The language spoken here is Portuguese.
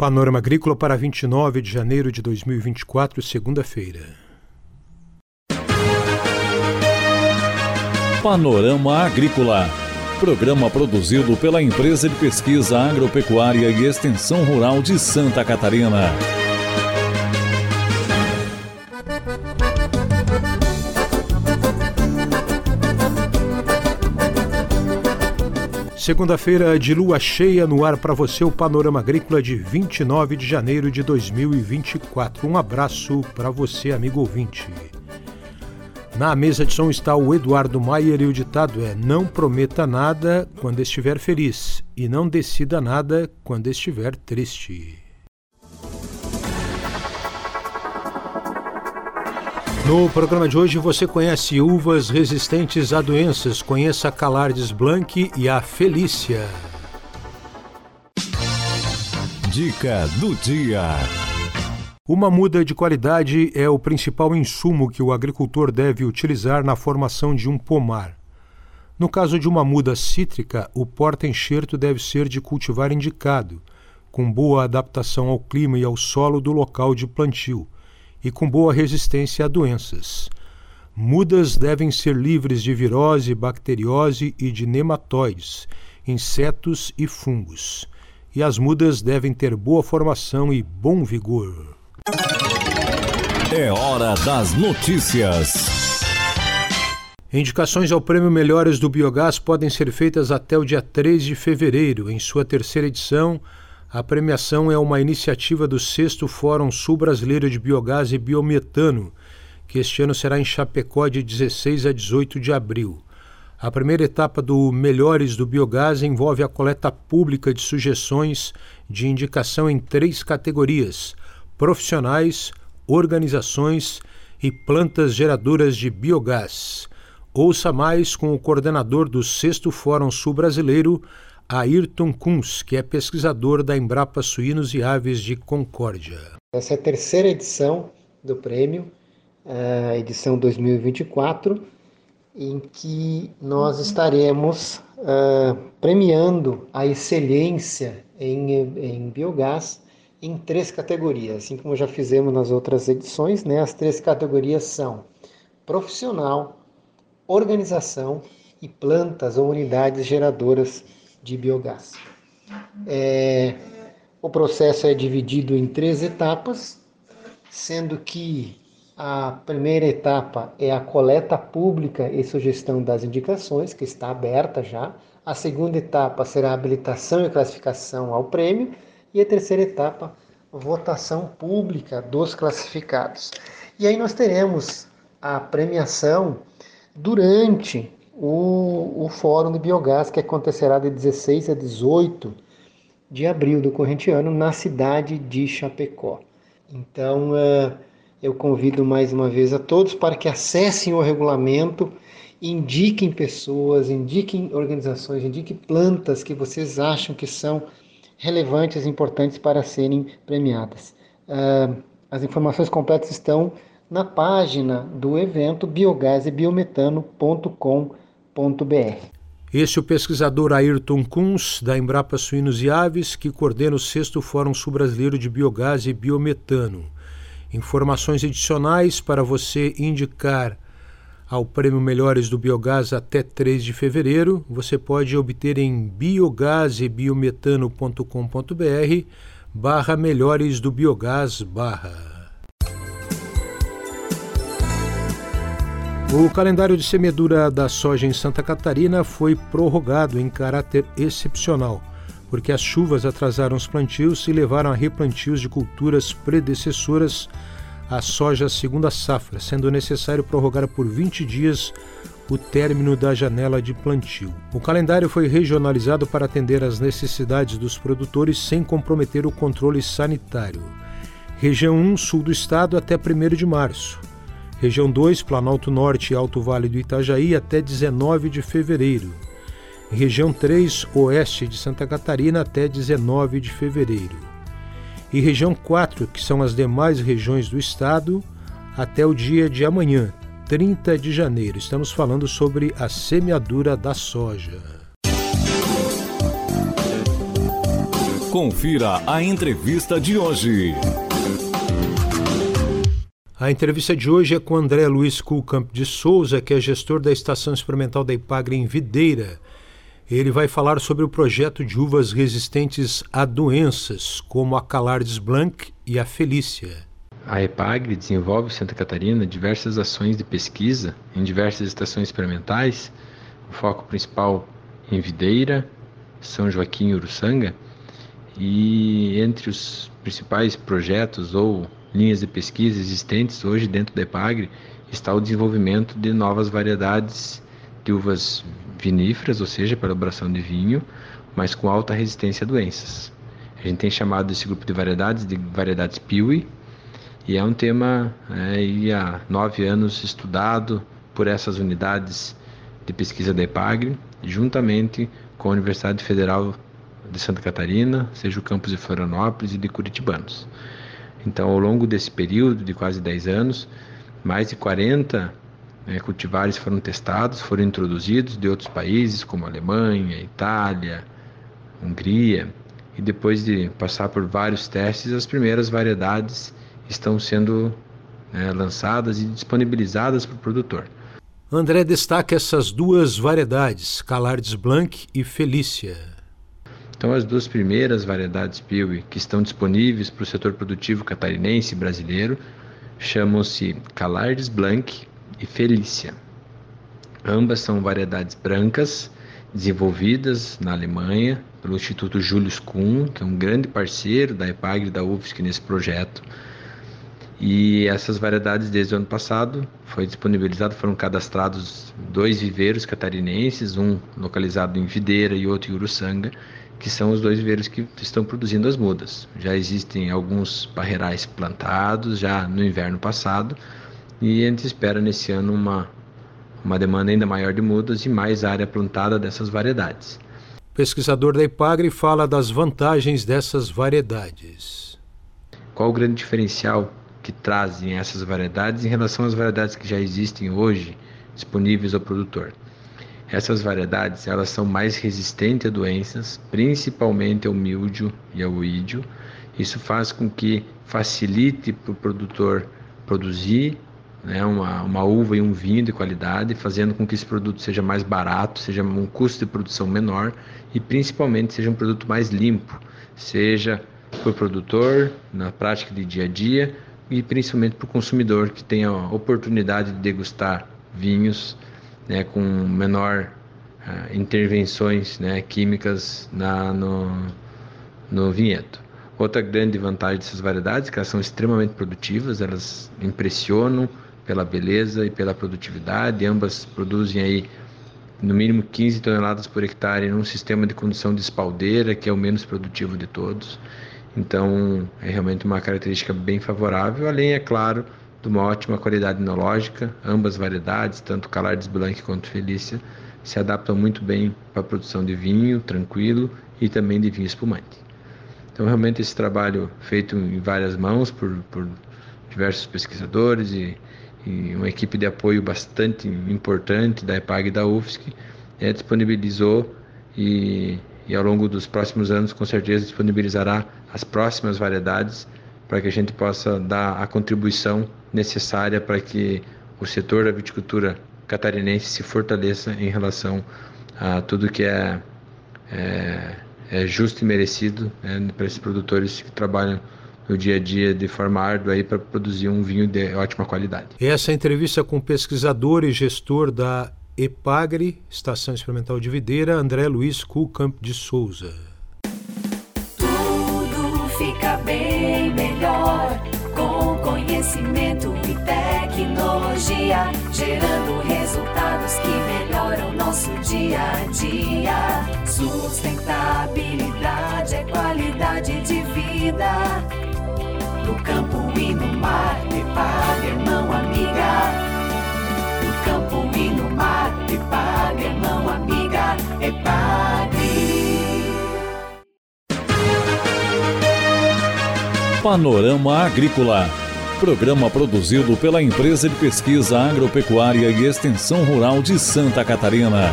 Panorama Agrícola para 29 de janeiro de 2024, segunda-feira. Panorama Agrícola. Programa produzido pela Empresa de Pesquisa Agropecuária e Extensão Rural de Santa Catarina. Segunda-feira de lua cheia no ar para você, o Panorama Agrícola de 29 de janeiro de 2024. Um abraço para você, amigo ouvinte. Na mesa de som está o Eduardo Maier e o ditado é: Não prometa nada quando estiver feliz e não decida nada quando estiver triste. No programa de hoje você conhece uvas resistentes a doenças. Conheça a Calardes Blanc e a Felícia. Dica do dia. Uma muda de qualidade é o principal insumo que o agricultor deve utilizar na formação de um pomar. No caso de uma muda cítrica, o porta-enxerto deve ser de cultivar indicado, com boa adaptação ao clima e ao solo do local de plantio e com boa resistência a doenças. Mudas devem ser livres de virose, bacteriose e de nematóides, insetos e fungos. E as mudas devem ter boa formação e bom vigor. É hora das notícias. Indicações ao Prêmio Melhores do Biogás podem ser feitas até o dia 3 de fevereiro, em sua terceira edição a premiação é uma iniciativa do 6 Fórum Sul-Brasileiro de Biogás e Biometano, que este ano será em Chapecó de 16 a 18 de abril. A primeira etapa do Melhores do Biogás envolve a coleta pública de sugestões de indicação em três categorias: profissionais, organizações e plantas geradoras de biogás. Ouça mais com o coordenador do 6 Fórum Sul-Brasileiro, Ayrton Kunz, que é pesquisador da Embrapa Suínos e Aves de Concórdia. Essa é a terceira edição do prêmio, a edição 2024, em que nós estaremos uh, premiando a excelência em, em biogás em três categorias, assim como já fizemos nas outras edições, né? As três categorias são profissional, organização e plantas ou unidades geradoras de biogás. É, o processo é dividido em três etapas, sendo que a primeira etapa é a coleta pública e sugestão das indicações, que está aberta já. A segunda etapa será a habilitação e classificação ao prêmio. E a terceira etapa, votação pública dos classificados. E aí nós teremos a premiação durante o, o Fórum de Biogás, que acontecerá de 16 a 18 de abril do corrente ano na cidade de Chapecó. Então, uh, eu convido mais uma vez a todos para que acessem o regulamento, indiquem pessoas, indiquem organizações, indiquem plantas que vocês acham que são relevantes importantes para serem premiadas. Uh, as informações completas estão na página do evento biogaseBiometano.com.br este é o pesquisador Ayrton Kunz, da Embrapa Suínos e Aves, que coordena o sexto Fórum Sul-Brasileiro de Biogás e Biometano. Informações adicionais para você indicar ao Prêmio Melhores do Biogás até 3 de fevereiro, você pode obter em biogasebiometano.com.br barra melhores do biogás barra. O calendário de semeadura da soja em Santa Catarina foi prorrogado em caráter excepcional, porque as chuvas atrasaram os plantios e levaram a replantios de culturas predecessoras à soja segunda safra, sendo necessário prorrogar por 20 dias o término da janela de plantio. O calendário foi regionalizado para atender às necessidades dos produtores sem comprometer o controle sanitário. Região 1, sul do estado, até 1 de março. Região 2, Planalto Norte e Alto Vale do Itajaí, até 19 de fevereiro. Região 3, Oeste de Santa Catarina, até 19 de fevereiro. E região 4, que são as demais regiões do estado, até o dia de amanhã, 30 de janeiro. Estamos falando sobre a semeadura da soja. Confira a entrevista de hoje. A entrevista de hoje é com André Luiz Culcamp de Souza, que é gestor da Estação Experimental da Ipagre em Videira. Ele vai falar sobre o projeto de uvas resistentes a doenças, como a Calardes Blanc e a Felícia. A EPAGRE desenvolve em Santa Catarina diversas ações de pesquisa em diversas estações experimentais, o foco principal em Videira, São Joaquim e Uruçanga, e entre os principais projetos ou linhas de pesquisa existentes hoje dentro da EPAGRE está o desenvolvimento de novas variedades de uvas viníferas, ou seja, para elaboração de vinho, mas com alta resistência a doenças. A gente tem chamado esse grupo de variedades de variedades Piwi, e é um tema é, há nove anos estudado por essas unidades de pesquisa da EPAGRE, juntamente com a Universidade Federal de Santa Catarina, seja o campus de Florianópolis e de Curitibanos. Então, ao longo desse período de quase 10 anos, mais de 40 né, cultivares foram testados, foram introduzidos de outros países, como Alemanha, Itália, Hungria, e depois de passar por vários testes, as primeiras variedades estão sendo né, lançadas e disponibilizadas para o produtor. André destaca essas duas variedades, Calardes Blanc e Felícia. Então, as duas primeiras variedades Piwi que estão disponíveis para o setor produtivo catarinense e brasileiro chamam-se Calardes Blanc e Felícia. Ambas são variedades brancas desenvolvidas na Alemanha pelo Instituto Julius Kuhn, que é um grande parceiro da EPAGRE e da UFSC nesse projeto. E essas variedades desde o ano passado foi disponibilizado, foram cadastrados dois viveiros catarinenses, um localizado em Videira e outro em Uruçanga, que são os dois viveiros que estão produzindo as mudas. Já existem alguns barreirais plantados já no inverno passado e a gente espera nesse ano uma, uma demanda ainda maior de mudas e mais área plantada dessas variedades. O pesquisador da IPAGRE fala das vantagens dessas variedades. Qual o grande diferencial que trazem essas variedades em relação às variedades que já existem hoje disponíveis ao produtor. Essas variedades elas são mais resistentes a doenças, principalmente ao mildio e ao ídio. Isso faz com que facilite para o produtor produzir né, uma, uma uva e um vinho de qualidade, fazendo com que esse produto seja mais barato, seja um custo de produção menor e principalmente seja um produto mais limpo, seja para o produtor na prática de dia a dia, e principalmente para o consumidor que tenha a oportunidade de degustar vinhos né, com menor uh, intervenções né, químicas na, no, no vinhedo. Outra grande vantagem dessas variedades é que elas são extremamente produtivas, elas impressionam pela beleza e pela produtividade, ambas produzem aí no mínimo 15 toneladas por hectare num sistema de condução de espaldeira, que é o menos produtivo de todos. Então, é realmente uma característica bem favorável, além, é claro, de uma ótima qualidade enológica. Ambas variedades, tanto Calardes Blanc quanto Felícia, se adaptam muito bem para a produção de vinho tranquilo e também de vinho espumante. Então, realmente, esse trabalho feito em várias mãos por, por diversos pesquisadores e, e, uma equipe de apoio bastante importante da EPAG e da UFSC é, disponibilizou e, e ao longo dos próximos anos, com certeza, disponibilizará as próximas variedades para que a gente possa dar a contribuição necessária para que o setor da viticultura catarinense se fortaleça em relação a tudo que é, é, é justo e merecido né, para esses produtores que trabalham no dia a dia de forma árdua aí para produzir um vinho de ótima qualidade. Essa entrevista com pesquisador e gestor da EPAGRE, Estação Experimental de Videira, André Luiz Culcamp de Souza. Tudo fica bem melhor com conhecimento e tecnologia, gerando resultados que melhoram nosso dia a dia. Sustentabilidade é qualidade de vida. No campo e no mar, EPAGRE, mão amiga Epagre, mão amiga, Epagre. Panorama Agrícola. Programa produzido pela Empresa de Pesquisa Agropecuária e Extensão Rural de Santa Catarina.